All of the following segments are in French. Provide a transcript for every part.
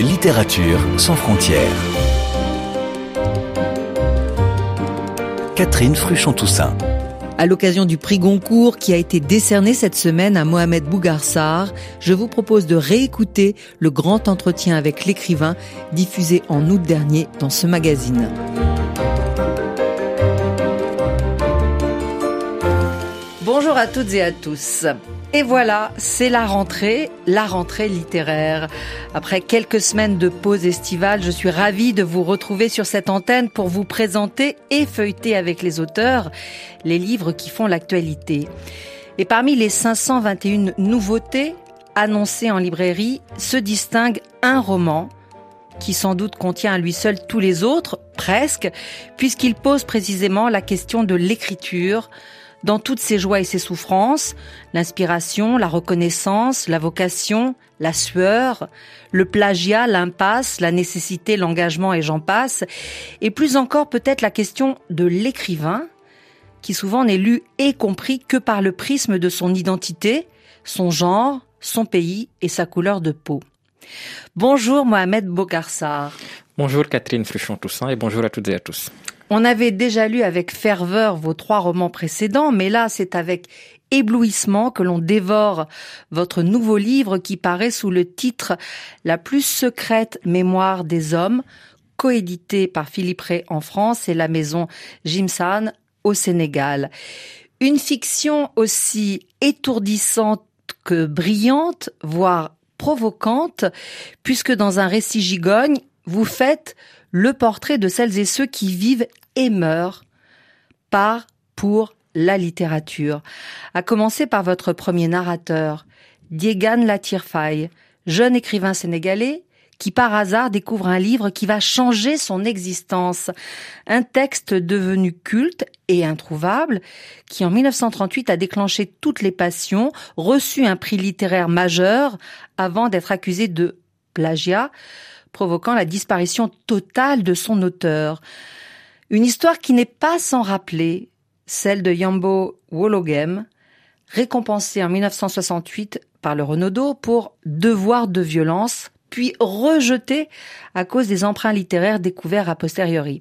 Littérature sans frontières. Catherine Fruchon-Toussaint. À l'occasion du prix Goncourt qui a été décerné cette semaine à Mohamed Bougarsar, je vous propose de réécouter le grand entretien avec l'écrivain diffusé en août dernier dans ce magazine. Bonjour à toutes et à tous. Et voilà, c'est la rentrée, la rentrée littéraire. Après quelques semaines de pause estivale, je suis ravie de vous retrouver sur cette antenne pour vous présenter et feuilleter avec les auteurs les livres qui font l'actualité. Et parmi les 521 nouveautés annoncées en librairie, se distingue un roman qui sans doute contient à lui seul tous les autres, presque, puisqu'il pose précisément la question de l'écriture, dans toutes ses joies et ses souffrances, l'inspiration, la reconnaissance, la vocation, la sueur, le plagiat, l'impasse, la nécessité, l'engagement et j'en passe, et plus encore peut-être la question de l'écrivain, qui souvent n'est lu et compris que par le prisme de son identité, son genre, son pays et sa couleur de peau. Bonjour Mohamed Bokarsar. Bonjour Catherine Fruchon-Toussaint et bonjour à toutes et à tous. On avait déjà lu avec ferveur vos trois romans précédents, mais là c'est avec éblouissement que l'on dévore votre nouveau livre qui paraît sous le titre La plus secrète mémoire des hommes, coédité par Philippe Ray en France et la maison Jimsan au Sénégal. Une fiction aussi étourdissante que brillante, voire provocante, puisque dans un récit gigogne, vous faites le portrait de celles et ceux qui vivent et meurent par, pour la littérature. À commencer par votre premier narrateur, Diegan Latirfaï, jeune écrivain sénégalais qui par hasard découvre un livre qui va changer son existence. Un texte devenu culte et introuvable qui en 1938 a déclenché toutes les passions, reçu un prix littéraire majeur avant d'être accusé de plagiat, provoquant la disparition totale de son auteur. Une histoire qui n'est pas sans rappeler celle de Yambo Wologem, récompensé en 1968 par le Renaudot pour Devoir de violence, puis rejeté à cause des emprunts littéraires découverts a posteriori.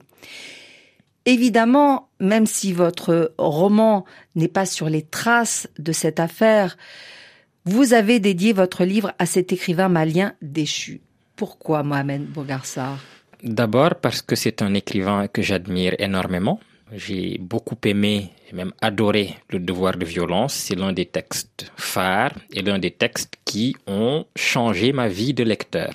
Évidemment, même si votre roman n'est pas sur les traces de cette affaire, vous avez dédié votre livre à cet écrivain malien déchu. Pourquoi Mohamed Bogarsar? D'abord parce que c'est un écrivain que j'admire énormément. J'ai beaucoup aimé et même adoré Le devoir de violence. C'est l'un des textes phares et l'un des textes qui ont changé ma vie de lecteur.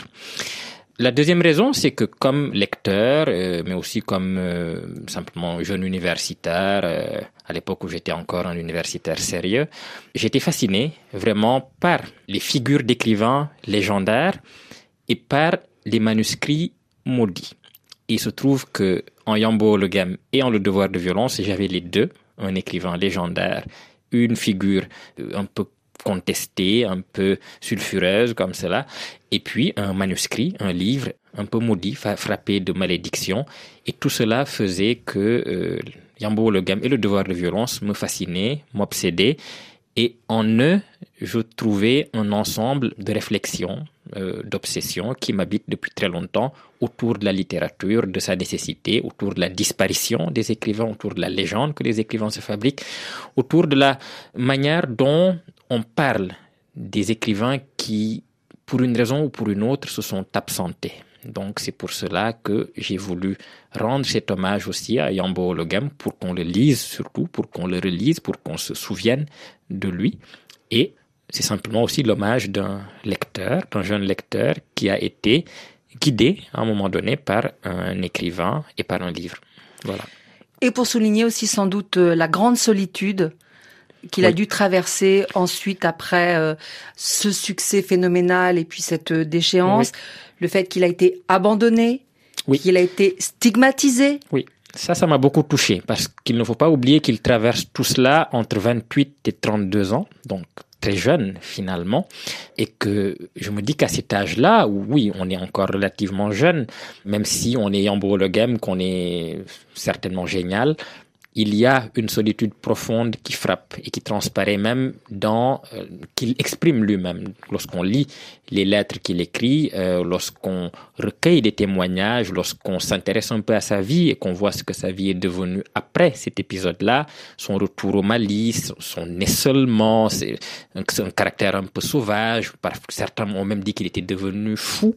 La deuxième raison, c'est que comme lecteur, euh, mais aussi comme euh, simplement jeune universitaire, euh, à l'époque où j'étais encore un universitaire sérieux, j'étais fasciné vraiment par les figures d'écrivains légendaires et par les manuscrits maudits. Il se trouve que en Yambo le Game et en Le Devoir de violence, j'avais les deux, un écrivain légendaire, une figure euh, un peu contestée, un peu sulfureuse comme cela, et puis un manuscrit, un livre un peu maudit, frappé de malédiction, et tout cela faisait que euh, Yambo le Game et le Devoir de violence me fascinaient, m'obsédaient, et en eux, je trouvais un ensemble de réflexions, euh, d'obsessions qui m'habitent depuis très longtemps autour de la littérature, de sa nécessité, autour de la disparition des écrivains, autour de la légende que les écrivains se fabriquent, autour de la manière dont on parle des écrivains qui, pour une raison ou pour une autre, se sont absentés. Donc c'est pour cela que j'ai voulu rendre cet hommage aussi à Yambo Ologam pour qu'on le lise surtout, pour qu'on le relise, pour qu'on se souvienne de lui. Et c'est simplement aussi l'hommage d'un lecteur, d'un jeune lecteur qui a été guidé à un moment donné par un écrivain et par un livre. Voilà. Et pour souligner aussi sans doute euh, la grande solitude qu'il a dû traverser ensuite après euh, ce succès phénoménal et puis cette euh, déchéance, le fait qu'il a été abandonné, qu'il a été stigmatisé. Oui. Ça, ça m'a beaucoup touché parce qu'il ne faut pas oublier qu'il traverse tout cela entre 28 et 32 ans, donc très jeune finalement, et que je me dis qu'à cet âge-là, oui, on est encore relativement jeune, même si on est en le game, qu'on est certainement génial, il y a une solitude profonde qui frappe et qui transparaît même dans, euh, qu'il exprime lui-même. Lorsqu'on lit les lettres qu'il écrit, euh, lorsqu'on recueille des témoignages, lorsqu'on s'intéresse un peu à sa vie et qu'on voit ce que sa vie est devenue après cet épisode-là, son retour au Mali, son isolement, c'est un, un caractère un peu sauvage, certains ont même dit qu'il était devenu fou.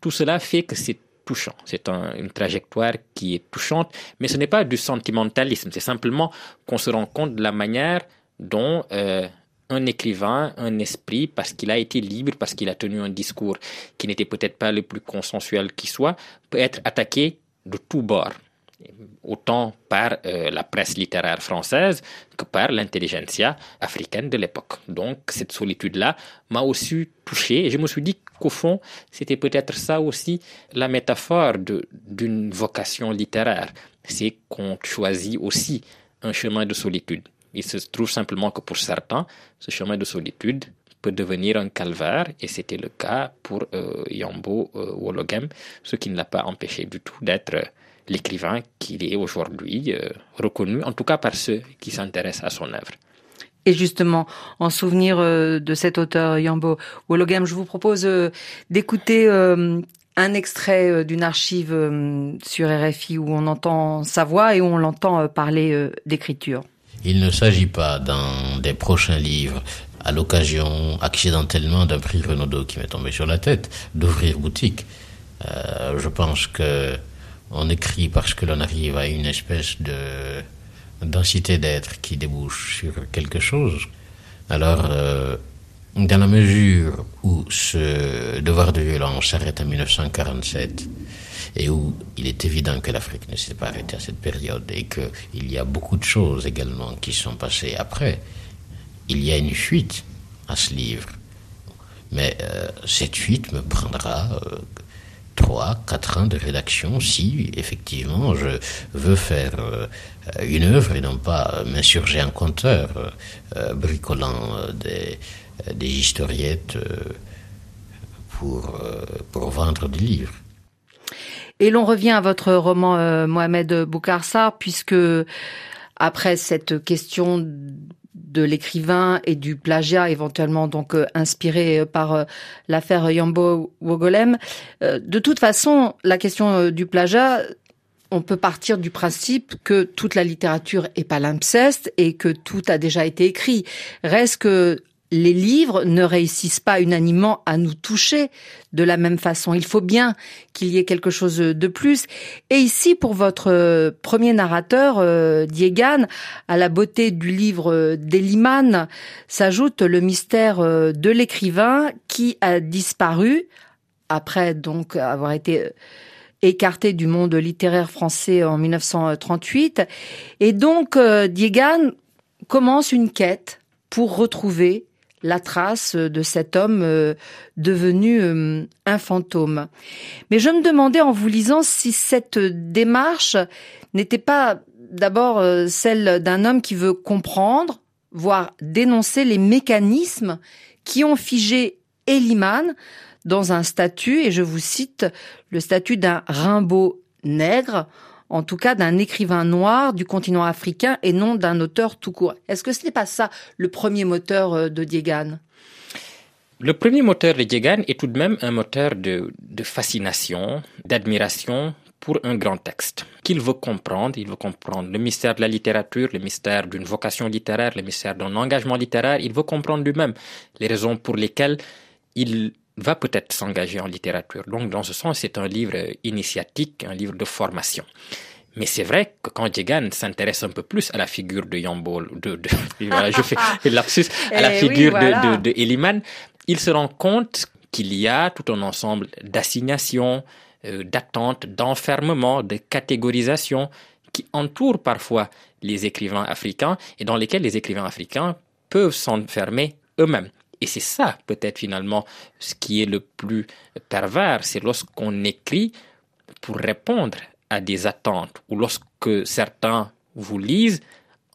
Tout cela fait que c'est C'est une trajectoire qui est touchante, mais ce n'est pas du sentimentalisme. C'est simplement qu'on se rend compte de la manière dont euh, un écrivain, un esprit, parce qu'il a été libre, parce qu'il a tenu un discours qui n'était peut-être pas le plus consensuel qui soit, peut être attaqué de tous bords autant par euh, la presse littéraire française que par l'intelligentsia africaine de l'époque. Donc cette solitude-là m'a aussi touché et je me suis dit qu'au fond, c'était peut-être ça aussi la métaphore d'une vocation littéraire. C'est qu'on choisit aussi un chemin de solitude. Il se trouve simplement que pour certains, ce chemin de solitude peut devenir un calvaire, et c'était le cas pour euh, Yambo euh, Wologem, ce qui ne l'a pas empêché du tout d'être l'écrivain qu'il est aujourd'hui, euh, reconnu en tout cas par ceux qui s'intéressent à son œuvre. Et justement, en souvenir euh, de cet auteur Yambo Wologam, je vous propose euh, d'écouter un extrait d'une archive sur RFI où on entend sa voix et où on l'entend parler d'écriture. Il ne s'agit pas dans des prochains livres, à l'occasion accidentellement d'un prix Renaudot qui m'est tombé sur la tête, d'ouvrir boutique. je pense que on écrit parce que l'on arrive à une espèce de densité d'être qui débouche sur quelque chose. Alors, euh, dans la mesure où ce devoir de violence s'arrête en 1947 et où il est évident que l'Afrique ne s'est pas arrêtée à cette période et qu'il y a beaucoup de choses également qui sont passées après, il y a une fuite à ce livre. Mais euh, cette fuite me prendra euh, trois, quatre ans de rédaction si effectivement je veux faire euh, une œuvre et non pas m'insurger en conteur, euh, bricolant euh, des, des historiettes pour, pour vendre des livres. Et l'on revient à votre roman Mohamed Boukarsar, puisque après cette question de l'écrivain et du plagiat éventuellement donc euh, inspiré euh, par euh, l'affaire Yambo Wogolem. de toute façon, la question du plagiat, on peut partir du principe que toute la littérature est palimpseste et que tout a déjà été écrit. Reste que les livres ne réussissent pas unanimement à nous toucher de la même façon. Il faut bien qu'il y ait quelque chose de plus. Et ici, pour votre euh, premier narrateur, euh, Diegan, à la beauté du livre d'Eliman s'ajoute le mystère euh, de l'écrivain qui a disparu après donc avoir été écarté du monde littéraire français en 1938. Et donc, Diegan commence une quête pour retrouver la trace de cet homme euh, devenu euh, un fantôme. Mais je me demandais en vous lisant si cette démarche n'était pas d'abord euh, celle d'un homme qui veut comprendre, voire dénoncer les mécanismes qui ont figé Eliman dans un statut, et je vous cite le statut d'un Rimbaud nègre, en tout cas d'un écrivain noir du continent africain et non d'un auteur tout court. Est-ce que ce n'est pas ça le premier moteur euh, de Diegan le premier moteur de Diegan est tout de même un moteur de, fascination, d'admiration pour un grand texte qu'il veut comprendre. Il veut comprendre le mystère de la littérature, le mystère d'une vocation littéraire, le mystère d'un engagement littéraire. Il veut comprendre lui-même les raisons pour lesquelles il va peut-être s'engager en littérature. Donc, dans ce sens, c'est un livre initiatique, un livre de formation. Mais c'est vrai que quand Jegan s'intéresse un peu plus à la figure de Yambo, de, de voilà, je fais lapsus, à la eh figure de, de, Eliman, il se rend compte qu'il y a tout un ensemble d'assignations, euh, d'attentes, d'enfermement, de catégorisation qui entourent parfois les écrivains africains et dans lesquels les écrivains africains peuvent s'enfermer eux-mêmes. Et c'est ça, peut-être finalement, ce qui est le plus pervers, c'est lorsqu'on écrit pour répondre à des attentes, ou lorsque certains vous lisent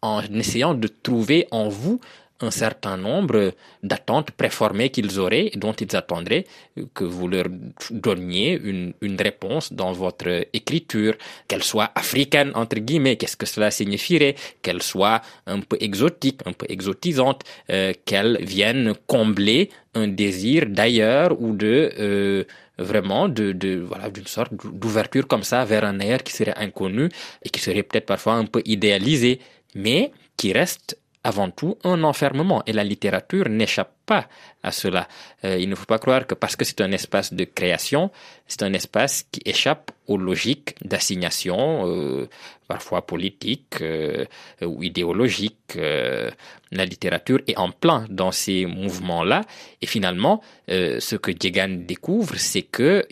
en essayant de trouver en vous un certain nombre d'attentes préformées qu'ils auraient et dont ils attendraient que vous leur donniez une, une réponse dans votre écriture, qu'elle soit africaine entre guillemets, qu'est-ce que cela signifierait, qu'elle soit un peu exotique, un peu exotisante, euh, qu'elle vienne combler un désir d'ailleurs ou de euh, vraiment de, de voilà d'une sorte d'ouverture comme ça vers un ailleurs qui serait inconnu et qui serait peut-être parfois un peu idéalisé, mais qui reste avant tout un enfermement et la littérature n'échappe pas à cela. Euh, il ne faut pas croire que parce que c'est un espace de création, c'est un espace qui échappe aux logiques d'assignation, euh, parfois politiques euh, ou idéologiques. la littérature est en plein dans ces mouvements-là et finalement, ce que Diegan découvre, c'est que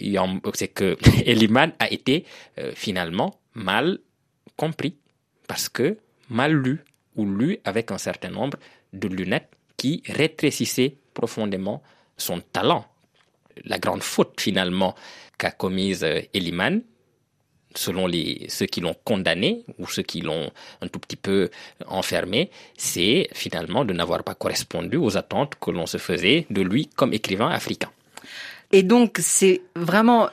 c'est que Eliman a été finalement mal compris parce que mal lu ou lu avec un certain nombre de lunettes qui rétrécissaient profondément son talent. La grande faute finalement qu'a commise euh, Eliman, selon les, ceux qui l'ont condamné ou ceux qui l'ont un tout petit peu enfermé, c'est finalement de n'avoir pas correspondu aux attentes que l'on se faisait de lui comme écrivain africain. Et donc c'est vraiment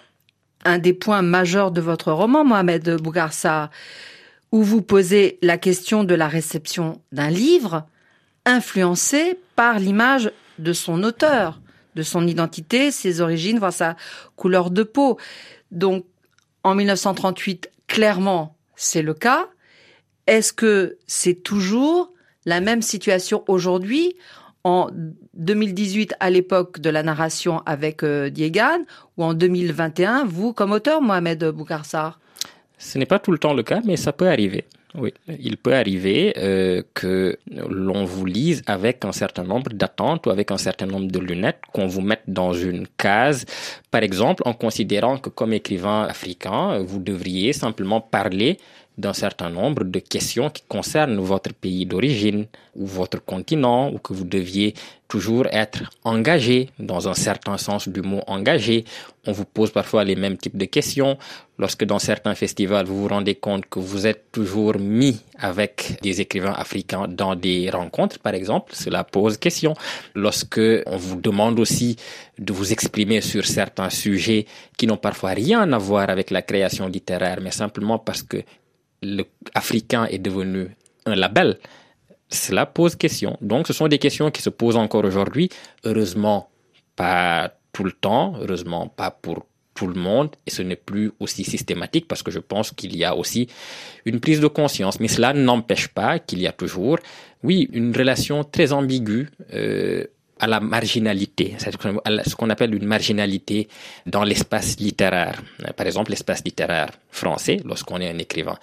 un des points majeurs de votre roman, Mohamed Bougarsa où vous posez la question de la réception d'un livre influencé par l'image de son auteur, de son identité, ses origines, voire sa couleur de peau. Donc, en 1938, clairement, c'est le cas. Est-ce que c'est toujours la même situation aujourd'hui en 2018 à l'époque de la narration avec euh, Diegan ou en 2021, vous comme auteur, Mohamed Boukarsar ce n'est pas tout le temps le cas, mais ça peut arriver. Oui, il peut arriver euh, que l'on vous lise avec un certain nombre d'attentes ou avec un certain nombre de lunettes, qu'on vous mette dans une case, par exemple en considérant que comme écrivain africain, vous devriez simplement parler d'un certain nombre de questions qui concernent votre pays d'origine ou votre continent, ou que vous deviez toujours être engagé dans un certain sens du mot engagé. On vous pose parfois les mêmes types de questions. Lorsque dans certains festivals, vous vous rendez compte que vous êtes toujours mis avec des écrivains africains dans des rencontres, par exemple, cela pose question. Lorsque on vous demande aussi de vous exprimer sur certains sujets qui n'ont parfois rien à voir avec la création littéraire, mais simplement parce que le africain est devenu un label, cela pose question. Donc, ce sont des questions qui se posent encore aujourd'hui. Heureusement, pas tout le temps. Heureusement, pas pour tout le monde. Et ce n'est plus aussi systématique parce que je pense qu'il y a aussi une prise de conscience. Mais cela n'empêche pas qu'il y a toujours, oui, une relation très ambiguë. Euh, à la marginalité, ce qu'on appelle une marginalité dans l'espace littéraire. Par exemple, l'espace littéraire français, lorsqu'on est un écrivain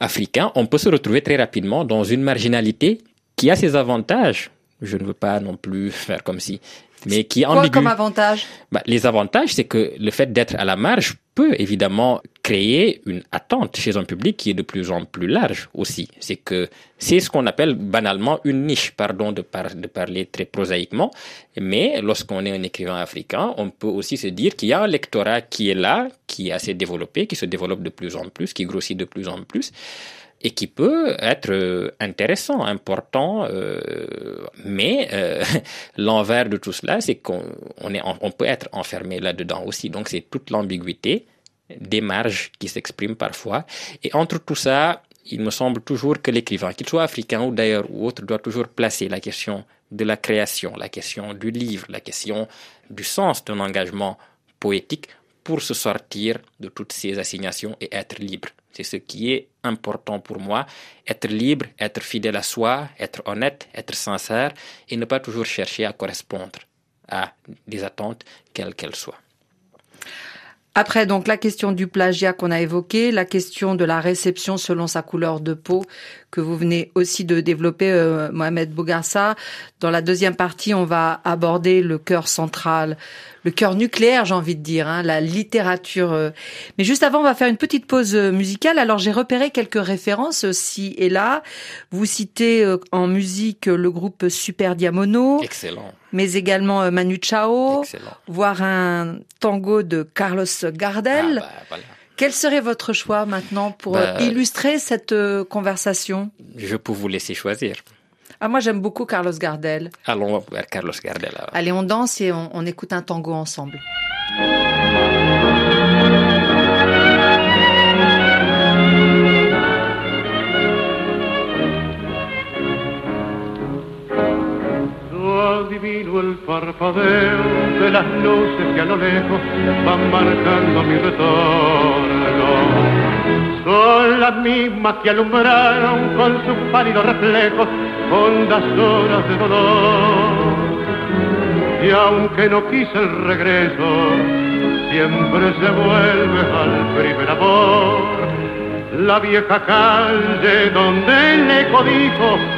africain, on peut se retrouver très rapidement dans une marginalité qui a ses avantages. Je ne veux pas non plus faire comme si mais qui est Quoi comme avantage bah, Les avantages, c'est que le fait d'être à la marge peut évidemment créer une attente chez un public qui est de plus en plus large aussi. C'est que c'est ce qu'on appelle banalement une niche, pardon de, de parler très prosaïquement, mais lorsqu'on est un écrivain africain, on peut aussi se dire qu'il y a un lectorat qui est là, qui est assez développé, qui se développe de plus en plus, qui grossit de plus en plus et qui peut être euh, intéressant, important, euh, mais euh, l'envers de tout cela, c'est qu'on est, on peut être enfermé là-dedans aussi. Donc c'est toute l'ambiguïté des marges qui s'expriment parfois. Et entre tout ça, il me semble toujours que l'écrivain, qu'il soit africain ou d'ailleurs ou autre, doit toujours placer la question de la création, la question du livre, la question du sens d'un engagement poétique pour se sortir de toutes ces assignations et être libre. C'est ce qui est important pour moi. Être libre, être fidèle à soi, être honnête, être sincère et ne pas toujours chercher à correspondre à des attentes, quelles qu'elles soient. Après, donc, la question du plagiat qu'on a évoqué, la question de la réception selon sa couleur de peau que vous venez aussi de développer, euh, Mohamed Bougarsa. Dans la deuxième partie, on va aborder le cœur central, le cœur nucléaire, j'ai envie de dire, hein, la littérature. Euh. Mais juste avant, on va faire une petite pause euh, musicale. Alors, j'ai repéré quelques références aussi et là. Vous citez en musique le groupe Super Diamono. Excellent. Mais également Manu Chao. Excellent. Voire un tango de Carlos Gardel. Ah, bah, voilà. Quel serait votre choix maintenant pour Bah, illustrer cette euh, conversation? Je peux vous laisser choisir. Ah, moi, j'aime beaucoup Carlos Gardel. Allons vers Carlos Gardel. Allez, on danse et on, on écoute un tango ensemble. El parpadeo de las luces que a lo lejos van marcando mi retorno. Son las mismas que alumbraron con sus pálidos reflejos hondas horas de dolor. Y aunque no quise el regreso, siempre se vuelve al primer amor. La vieja calle donde el eco dijo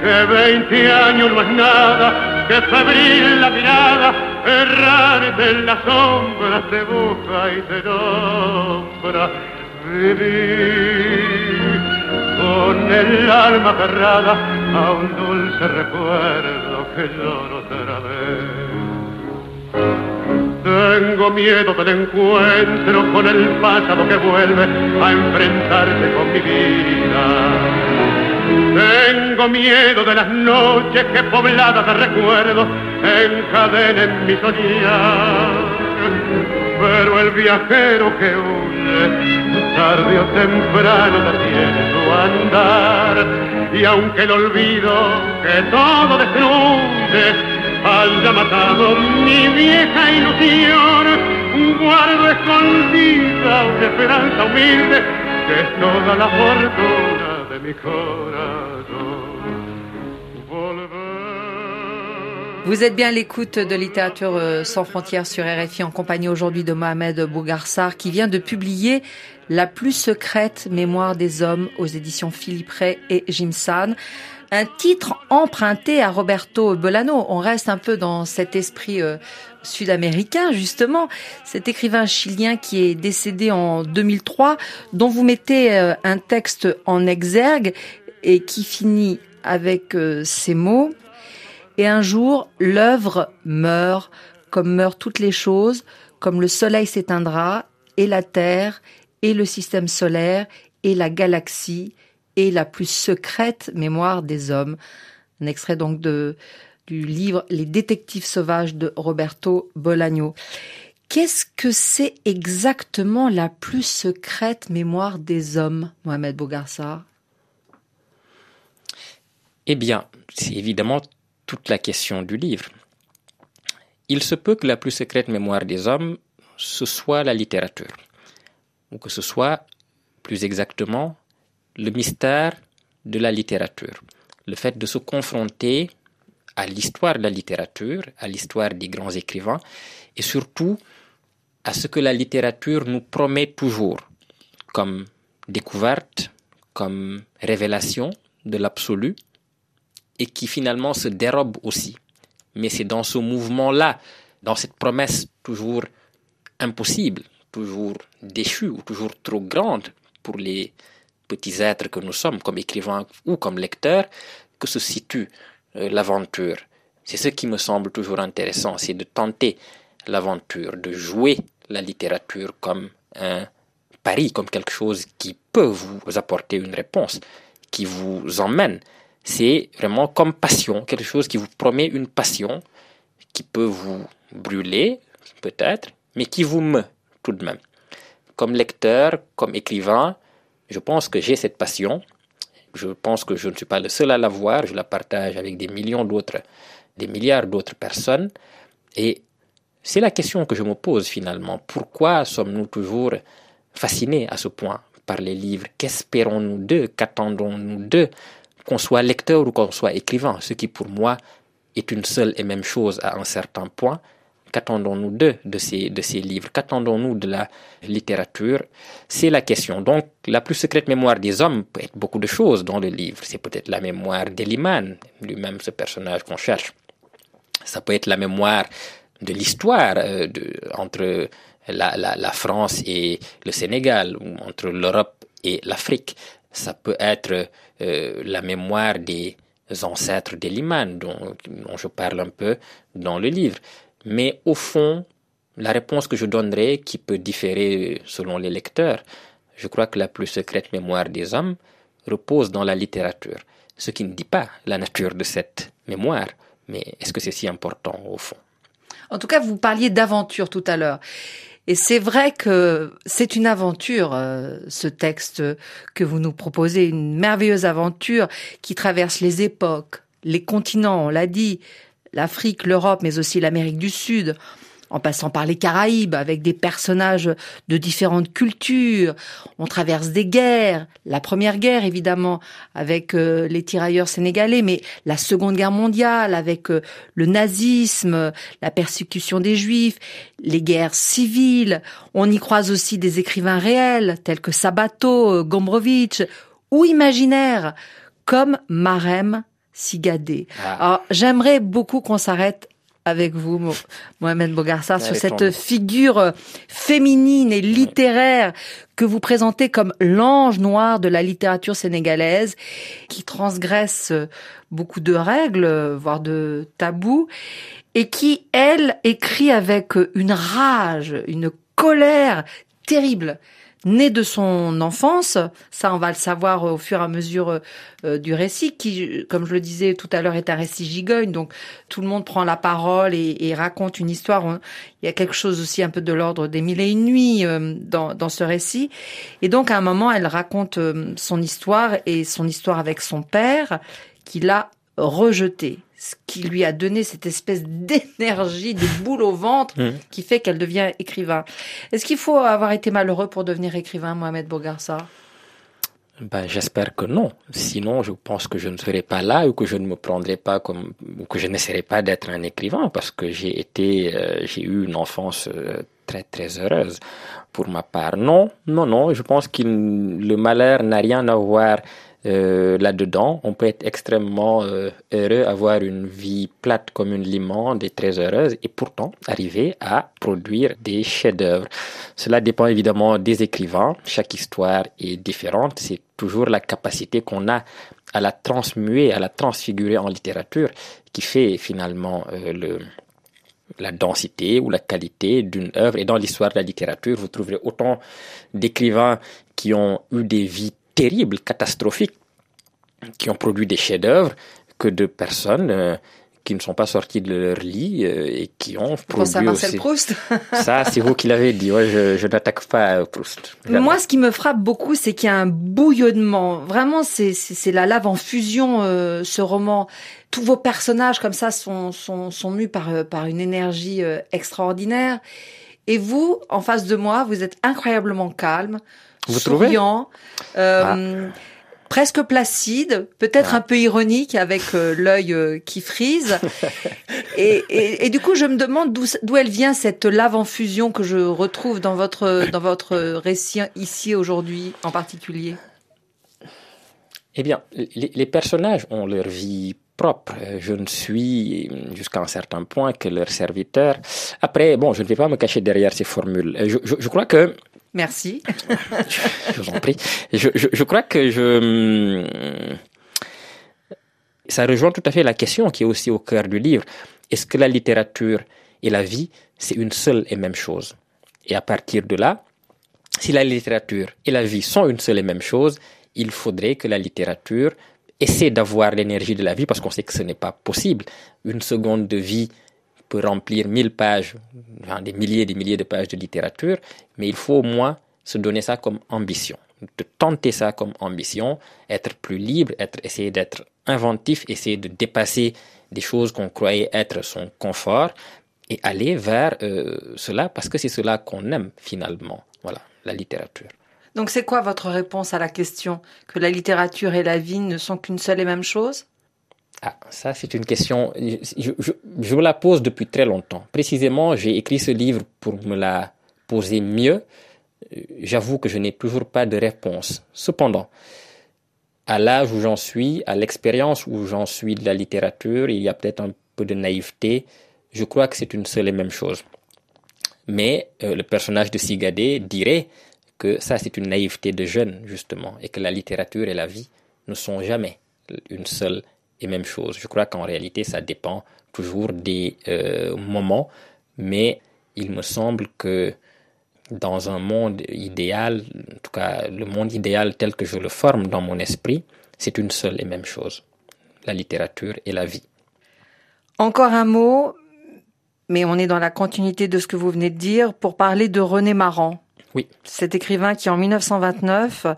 que veinte años no es nada, que febril la mirada, errante en las sombras te busca y te nombra. Vivir con el alma cerrada a un dulce recuerdo que lloro otra vez. Tengo miedo del encuentro con el pasado que vuelve a enfrentarse con mi vida tengo miedo de las noches que pobladas de recuerdos encadenen mi soñar. Pero el viajero que huye, tarde o temprano detiene su andar. Y aunque el olvido que todo destruye haya matado mi vieja ilusión, guardo escondida una esperanza humilde que es toda la fortuna Vous êtes bien l'écoute de littérature euh, sans frontières sur RFI en compagnie aujourd'hui de Mohamed Bougarsar qui vient de publier La plus secrète mémoire des hommes aux éditions Philippe Ray et Jim San. Un titre emprunté à Roberto Bolano. On reste un peu dans cet esprit euh, sud-américain, justement. Cet écrivain chilien qui est décédé en 2003, dont vous mettez euh, un texte en exergue et qui finit avec euh, ces mots. Et un jour, l'œuvre meurt, comme meurent toutes les choses, comme le soleil s'éteindra, et la Terre, et le système solaire, et la galaxie, et la plus secrète mémoire des hommes. Un extrait donc du livre Les détectives sauvages de Roberto Bolaño. Qu'est-ce que c'est exactement la plus secrète mémoire des hommes, Mohamed Bogarsa Eh bien, c'est évidemment toute la question du livre. Il se peut que la plus secrète mémoire des hommes, ce soit la littérature, ou que ce soit, plus exactement, le mystère de la littérature, le fait de se confronter à l'histoire de la littérature, à l'histoire des grands écrivains, et surtout à ce que la littérature nous promet toujours comme découverte, comme révélation de l'absolu, et qui finalement se dérobe aussi. Mais c'est dans ce mouvement-là, dans cette promesse toujours impossible, toujours déchue ou toujours trop grande pour les petits êtres que nous sommes comme écrivains ou comme lecteurs, que se situe euh, l'aventure. C'est ce qui me semble toujours intéressant, c'est de tenter l'aventure, de jouer la littérature comme un pari, comme quelque chose qui peut vous apporter une réponse, qui vous emmène. C'est vraiment comme passion, quelque chose qui vous promet une passion, qui peut vous brûler, peut-être, mais qui vous meut tout de même. Comme lecteur, comme écrivain, je pense que j'ai cette passion, je pense que je ne suis pas le seul à l'avoir, je la partage avec des millions d'autres, des milliards d'autres personnes. Et c'est la question que je me pose finalement. Pourquoi sommes-nous toujours fascinés à ce point par les livres? Qu'espérons-nous d'eux? Qu'attendons-nous d'eux? Qu'on soit lecteur ou qu'on soit écrivain, ce qui pour moi est une seule et même chose à un certain point, Qu'attendons-nous de ces, livres? Qu'attendons-nous de la littérature? C'est la question. Donc, la plus secrète mémoire des hommes peut être beaucoup de choses dans le livre. C'est peut-être la mémoire d'Eliman, lui-même ce personnage qu'on cherche. Ça peut être la mémoire de l'histoire euh, entre la, France et le Sénégal, ou entre l'Europe et l'Afrique. Ça peut être euh, la mémoire des ancêtres d'Eliman, dont je parle un peu dans le livre. Mais au fond, la réponse que je donnerai, qui peut différer selon les lecteurs, je crois que la plus secrète mémoire des hommes repose dans la littérature. Ce qui ne dit pas la nature de cette mémoire, mais est-ce que c'est si important au fond? En tout cas, vous parliez d'aventure tout à l'heure. Et c'est vrai que c'est une aventure, euh, ce texte que vous nous proposez, une merveilleuse aventure qui traverse les époques, les continents, on l'a dit, l'Afrique, l'Europe, mais aussi l'Amérique du Sud, en passant par les Caraïbes, avec des personnages de différentes cultures. On traverse des guerres, la première guerre évidemment, avec euh, les tirailleurs sénégalais, mais la Seconde Guerre mondiale, avec euh, le nazisme, la persécution des Juifs, les guerres civiles. On y croise aussi des écrivains réels, tels que Sabato, euh, Gombrowicz, ou imaginaires, comme Marem Sigadé. Ah. Alors, j'aimerais beaucoup qu'on s'arrête avec vous, Mohamed Bogarsa, sur cette figure euh, féminine et littéraire que vous présentez comme l'ange noir de la littérature sénégalaise, qui transgresse euh, beaucoup de règles, euh, voire de tabous, et qui, elle, écrit avec une rage, une colère terrible né de son enfance, ça on va le savoir au fur et à mesure euh, du récit, qui, comme je le disais tout à l'heure, est un récit gigogne, donc tout le monde prend la parole et, raconte une histoire. Il y a quelque chose aussi un peu de l'ordre des mille et une nuits euh, dans, dans ce récit. Et donc à un moment, elle raconte euh, son histoire et son histoire avec son père, qui l'a rejeté ce qui lui a donné cette espèce d'énergie, de boule au ventre, mmh. qui fait qu'elle devient écrivain. Est-ce qu'il faut avoir été malheureux pour devenir écrivain, Mohamed Bogarsa ben, j'espère que non. Sinon, je pense que je ne serais pas là ou que je ne me prendrais pas comme, ou que je n'essaierais pas d'être un écrivain parce que j'ai été, euh, j'ai eu une enfance euh, très très heureuse pour ma part. Non, non, non. Je pense que le malheur n'a rien à voir euh, là-dedans. On peut être extrêmement euh, heureux, avoir une vie plate comme une limande et très heureuse, et pourtant arriver à produire des chefs-d'œuvre. Cela dépend évidemment des écrivains. Chaque histoire est différente. C'est toujours la capacité qu'on a à la transmuer, à la transfigurer en littérature, qui fait finalement euh, la densité ou la qualité d'une œuvre. Et dans l'histoire de la littérature, vous trouverez autant d'écrivains qui ont eu des vies terribles, catastrophiques, qui ont produit des chefs-d'œuvre, que de personnes euh, qui ne sont pas sorties de leur lit euh, et qui ont produit à Marcel Proust. Ça, c'est vous qui l'avez dit. je, je n'attaque pas Proust. Moi, ce qui me frappe beaucoup, c'est qu'il y a un bouillonnement. Vraiment, c'est la lave en fusion. Euh, ce roman, tous vos personnages comme ça sont sont, sont mus par par une énergie extraordinaire. Et vous, en face de moi, vous êtes incroyablement calme, vous souriant, euh, ah. presque placide, peut-être ah. un peu ironique avec euh, l'œil euh, qui frise. et, et, et, du coup, je me demande d'où elle vient cette lave en fusion que je retrouve dans votre dans votre récit ici aujourd'hui en particulier? Eh bien, les, les personnages ont leur vie propre. Je ne suis jusqu'à un certain point que leur serviteur. Après, bon, je ne vais pas me cacher derrière ces formules. Je, je, je crois que Merci. je vous en prie. Je, je, crois que je... Ça rejoint tout à fait la question qui est aussi au cœur du livre. Est-ce que la littérature et la vie, c'est une seule et même chose? Et à partir de là, si la littérature et la vie sont une seule et même chose, il faudrait que la littérature essaie d'avoir l'énergie de la vie parce qu'on sait que ce n'est pas possible. Une seconde de vie peut remplir mille pages, des milliers et des milliers de pages de littérature, mais il faut au moins se donner ça comme ambition, de tenter ça comme ambition, être plus libre, être, essayer d'être inventif, essayer de dépasser des choses qu'on croyait être son confort et aller vers euh, cela parce que c'est cela qu'on aime finalement. Voilà, la littérature. Donc c'est quoi votre réponse à la question que la littérature et la vie ne sont qu'une seule et même chose? Ah, ça c'est une question, je, la pose depuis très longtemps. Précisément, j'ai écrit ce livre pour me la poser mieux. J'avoue que je n'ai toujours pas de réponse. Cependant, à l'âge où j'en suis, à l'expérience où j'en suis de la littérature, il y a peut-être un peu de naïveté. Je crois que c'est une seule et même chose. Mais euh, le personnage de Sigadé dirait que ça c'est une naïveté de jeune justement et que la littérature et la vie ne sont jamais une seule et même chose. Je crois qu'en réalité, ça dépend toujours des euh, moments, mais il me semble que dans un monde idéal, en tout cas le monde idéal tel que je le forme dans mon esprit, c'est une seule et même chose, la littérature et la vie. Encore un mot, mais on est dans la continuité de ce que vous venez de dire, pour parler de René Maran. Oui. Cet écrivain qui, en 1929,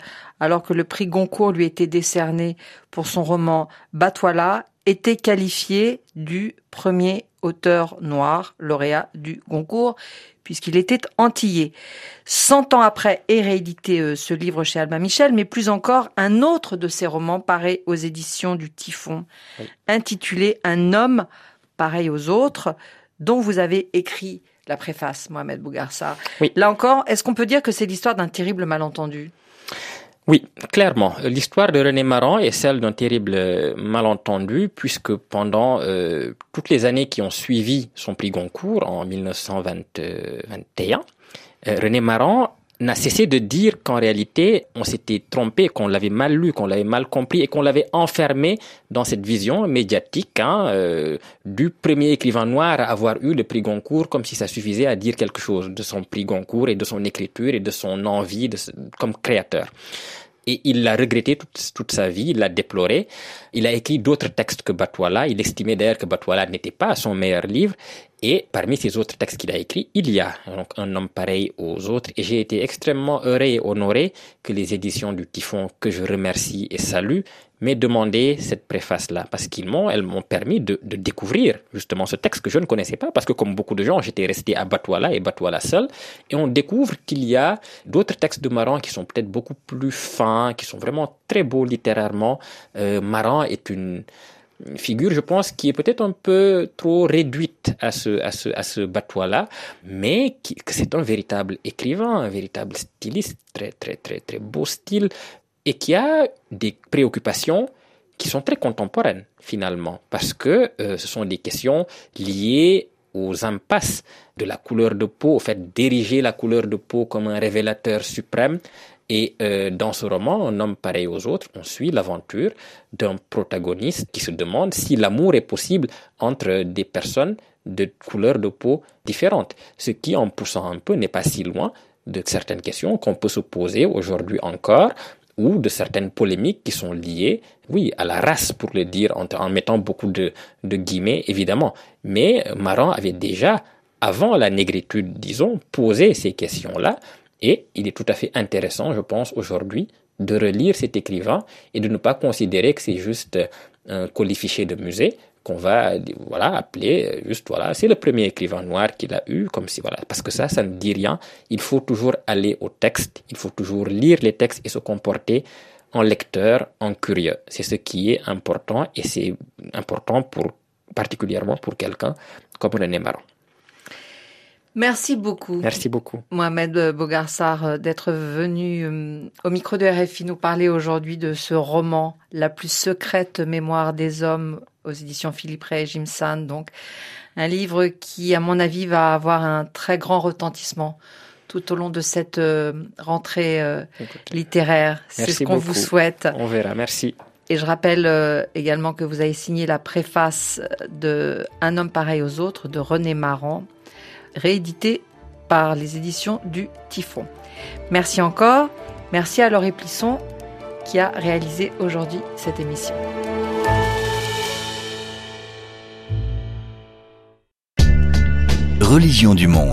alors que le prix Goncourt lui était décerné pour son roman Batouala, était qualifié du premier auteur noir lauréat du Goncourt, puisqu'il était antillais. Cent ans après est réédité euh, ce livre chez Albin Michel, mais plus encore, un autre de ses romans paraît aux éditions du Typhon, intitulé Un homme pareil aux autres, dont vous avez écrit la préface, Mohamed Bougarsa. Oui. Là encore, est-ce qu'on peut dire que c'est l'histoire d'un terrible malentendu? Oui, clairement. L'histoire de René Maran est celle d'un terrible malentendu, puisque pendant euh, toutes les années qui ont suivi son prix Goncourt en 1921, euh, René Maran n'a cessé de dire qu'en réalité, on s'était trompé, qu'on l'avait mal lu, qu'on l'avait mal compris et qu'on l'avait enfermé dans cette vision médiatique hein, euh, du premier écrivain noir à avoir eu le prix Goncourt, comme si ça suffisait à dire quelque chose de son prix Goncourt et de son écriture et de son envie de, comme créateur. Et il l'a regretté toute, toute, sa vie, il l'a déploré. Il a écrit d'autres textes que Batouala. Il estimait d'ailleurs que Batouala n'était pas son meilleur livre. Et parmi ces autres textes qu'il a écrits, il y a donc un homme pareil aux autres. Et j'ai été extrêmement heureux et honoré que les éditions du Typhon, que je remercie et salue, m'aient demandé cette préface-là. Parce qu'ils m'ont, elles m'ont permis de, de, découvrir justement ce texte que je ne connaissais pas. Parce que comme beaucoup de gens, j'étais resté à Batouala et Batouala seul. Et on découvre qu'il y a d'autres textes de Maran qui sont peut-être beaucoup plus fins, qui sont vraiment très beaux littérairement. Euh, Maran est une figure, je pense, qui est peut-être un peu trop réduite à ce, à ce, à ce là mais qui, que c'est un véritable écrivain, un véritable styliste, très, très, très, très beau style, et qui a des préoccupations qui sont très contemporaines, finalement, parce que euh, ce sont des questions liées aux impasses de la couleur de peau, au fait d'ériger la couleur de peau comme un révélateur suprême, et euh, dans ce roman, Un homme pareil aux autres, on suit l'aventure d'un protagoniste qui se demande si l'amour est possible entre des personnes de couleur de peau différentes. Ce qui, en poussant un peu, n'est pas si loin de certaines questions qu'on peut se poser aujourd'hui encore ou de certaines polémiques qui sont liées, oui, à la race, pour le dire, en, en mettant beaucoup de, de guillemets, évidemment. Mais Maran avait déjà, avant la négritude, disons, posé ces questions-là, et il est tout à fait intéressant, je pense, aujourd'hui, de relire cet écrivain et de ne pas considérer que c'est juste un colifichet de musée qu'on va voilà appeler juste voilà c'est le premier écrivain noir qu'il a eu comme si voilà parce que ça ça ne dit rien. Il faut toujours aller au texte il faut toujours lire les textes et se comporter en lecteur en curieux. C'est ce qui est important et c'est important pour particulièrement pour quelqu'un comme René Maron Merci beaucoup. Merci beaucoup. Mohamed Bogarsar euh, d'être venu euh, au micro de RFI nous parler aujourd'hui de ce roman, La plus secrète mémoire des hommes aux éditions Philippe Ray et Jim Sand. Donc, un livre qui, à mon avis, va avoir un très grand retentissement tout au long de cette euh, rentrée littéraire. C'est ce qu'on vous souhaite. On verra. Merci. Et je rappelle également que vous avez signé la préface de Un homme pareil aux autres de René Maran réédité par les éditions du Typhon. Merci encore. Merci à Laurie Plisson qui a réalisé aujourd'hui cette émission. Religion du monde.